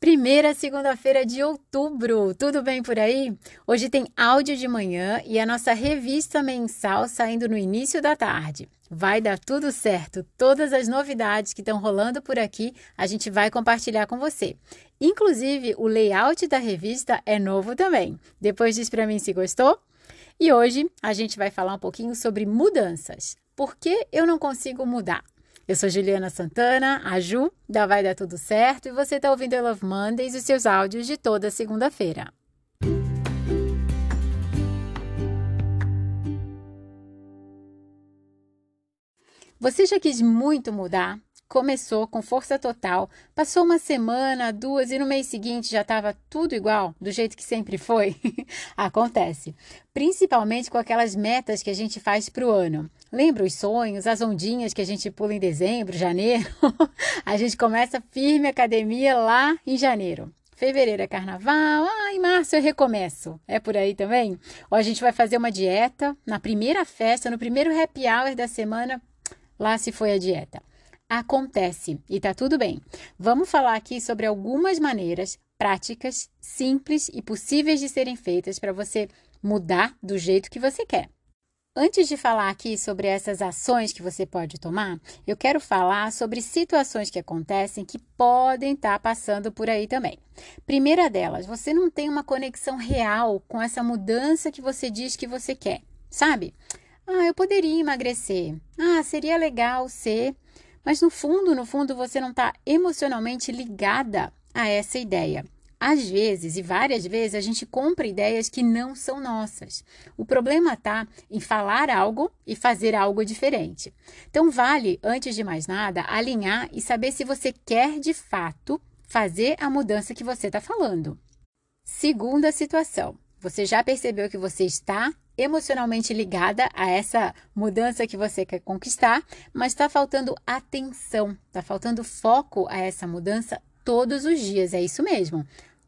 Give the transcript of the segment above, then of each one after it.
Primeira segunda-feira de outubro, tudo bem por aí? Hoje tem áudio de manhã e a nossa revista mensal saindo no início da tarde. Vai dar tudo certo, todas as novidades que estão rolando por aqui a gente vai compartilhar com você. Inclusive, o layout da revista é novo também. Depois diz para mim se gostou. E hoje a gente vai falar um pouquinho sobre mudanças. Por que eu não consigo mudar? Eu sou Juliana Santana, a Ju, da Vai Dar Tudo Certo, e você está ouvindo I Love Mondays e seus áudios de toda segunda-feira. Você já quis muito mudar? Começou com força total, passou uma semana, duas e no mês seguinte já estava tudo igual, do jeito que sempre foi? Acontece. Principalmente com aquelas metas que a gente faz para o ano. Lembra os sonhos, as ondinhas que a gente pula em dezembro, janeiro? a gente começa firme academia lá em janeiro. Fevereiro é carnaval, ah, em março eu recomeço. É por aí também? Ou a gente vai fazer uma dieta, na primeira festa, no primeiro happy hour da semana, lá se foi a dieta acontece e tá tudo bem. Vamos falar aqui sobre algumas maneiras práticas, simples e possíveis de serem feitas para você mudar do jeito que você quer. Antes de falar aqui sobre essas ações que você pode tomar, eu quero falar sobre situações que acontecem que podem estar tá passando por aí também. Primeira delas, você não tem uma conexão real com essa mudança que você diz que você quer, sabe? Ah, eu poderia emagrecer. Ah, seria legal ser mas no fundo, no fundo, você não está emocionalmente ligada a essa ideia. Às vezes, e várias vezes, a gente compra ideias que não são nossas. O problema está em falar algo e fazer algo diferente. Então, vale, antes de mais nada, alinhar e saber se você quer de fato fazer a mudança que você está falando. Segunda situação: você já percebeu que você está emocionalmente ligada a essa mudança que você quer conquistar, mas está faltando atenção, está faltando foco a essa mudança todos os dias. É isso mesmo.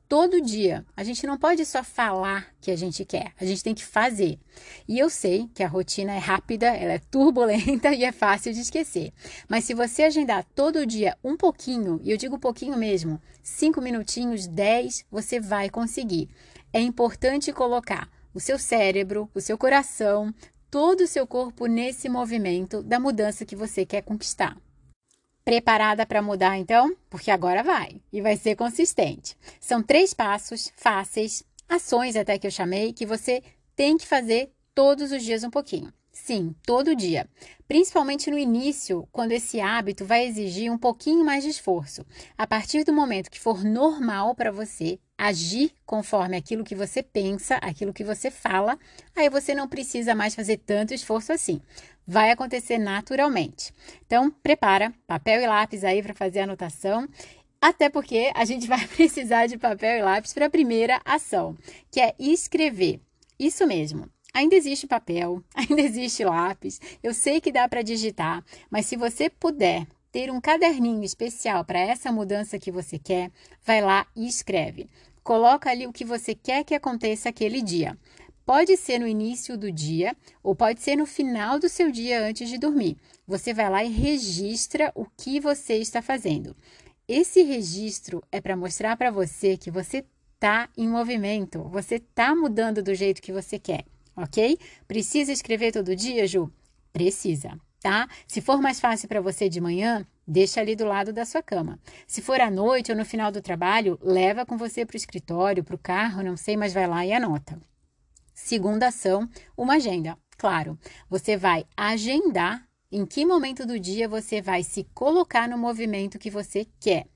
Todo dia. A gente não pode só falar que a gente quer, a gente tem que fazer. E eu sei que a rotina é rápida, ela é turbulenta e é fácil de esquecer. Mas se você agendar todo dia um pouquinho, e eu digo pouquinho mesmo, cinco minutinhos, dez, você vai conseguir. É importante colocar o seu cérebro, o seu coração, todo o seu corpo nesse movimento da mudança que você quer conquistar. Preparada para mudar então? Porque agora vai e vai ser consistente. São três passos fáceis, ações até que eu chamei, que você tem que fazer todos os dias um pouquinho. Sim, todo dia. Principalmente no início, quando esse hábito vai exigir um pouquinho mais de esforço. A partir do momento que for normal para você agir conforme aquilo que você pensa, aquilo que você fala, aí você não precisa mais fazer tanto esforço assim. Vai acontecer naturalmente. Então, prepara papel e lápis aí para fazer a anotação. Até porque a gente vai precisar de papel e lápis para a primeira ação, que é escrever. Isso mesmo. Ainda existe papel, ainda existe lápis. Eu sei que dá para digitar, mas se você puder ter um caderninho especial para essa mudança que você quer, vai lá e escreve. Coloca ali o que você quer que aconteça aquele dia. Pode ser no início do dia ou pode ser no final do seu dia antes de dormir. Você vai lá e registra o que você está fazendo. Esse registro é para mostrar para você que você está em movimento, você está mudando do jeito que você quer ok? Precisa escrever todo dia, Ju? Precisa, tá? Se for mais fácil para você de manhã, deixa ali do lado da sua cama. Se for à noite ou no final do trabalho, leva com você para o escritório, para o carro, não sei, mas vai lá e anota. Segunda ação, uma agenda. Claro, você vai agendar em que momento do dia você vai se colocar no movimento que você quer.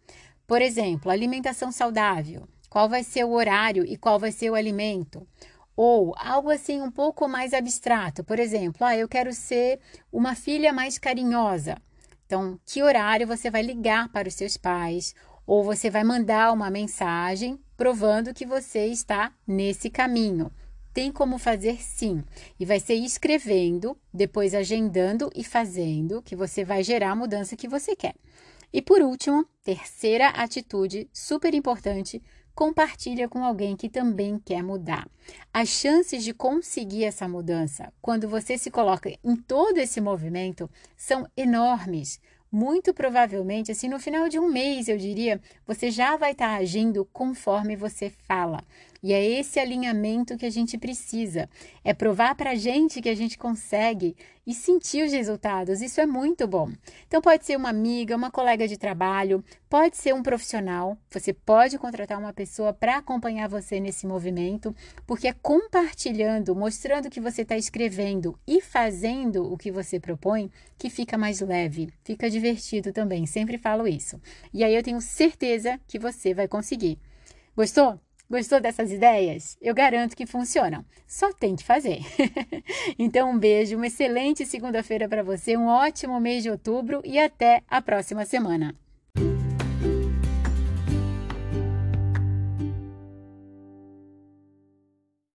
Por exemplo, alimentação saudável. Qual vai ser o horário e qual vai ser o alimento? Ou algo assim um pouco mais abstrato, por exemplo, ah, eu quero ser uma filha mais carinhosa. Então, que horário você vai ligar para os seus pais ou você vai mandar uma mensagem provando que você está nesse caminho? Tem como fazer sim, e vai ser escrevendo, depois agendando e fazendo que você vai gerar a mudança que você quer. E por último, terceira atitude super importante, compartilha com alguém que também quer mudar. As chances de conseguir essa mudança, quando você se coloca em todo esse movimento, são enormes, muito provavelmente, assim, no final de um mês, eu diria, você já vai estar agindo conforme você fala. E é esse alinhamento que a gente precisa. É provar para a gente que a gente consegue e sentir os resultados. Isso é muito bom. Então, pode ser uma amiga, uma colega de trabalho, pode ser um profissional. Você pode contratar uma pessoa para acompanhar você nesse movimento, porque é compartilhando, mostrando que você está escrevendo e fazendo o que você propõe que fica mais leve, fica divertido também. Sempre falo isso. E aí eu tenho certeza que você vai conseguir. Gostou? Gostou dessas ideias? Eu garanto que funcionam. Só tem que fazer. então, um beijo, uma excelente segunda-feira para você, um ótimo mês de outubro e até a próxima semana.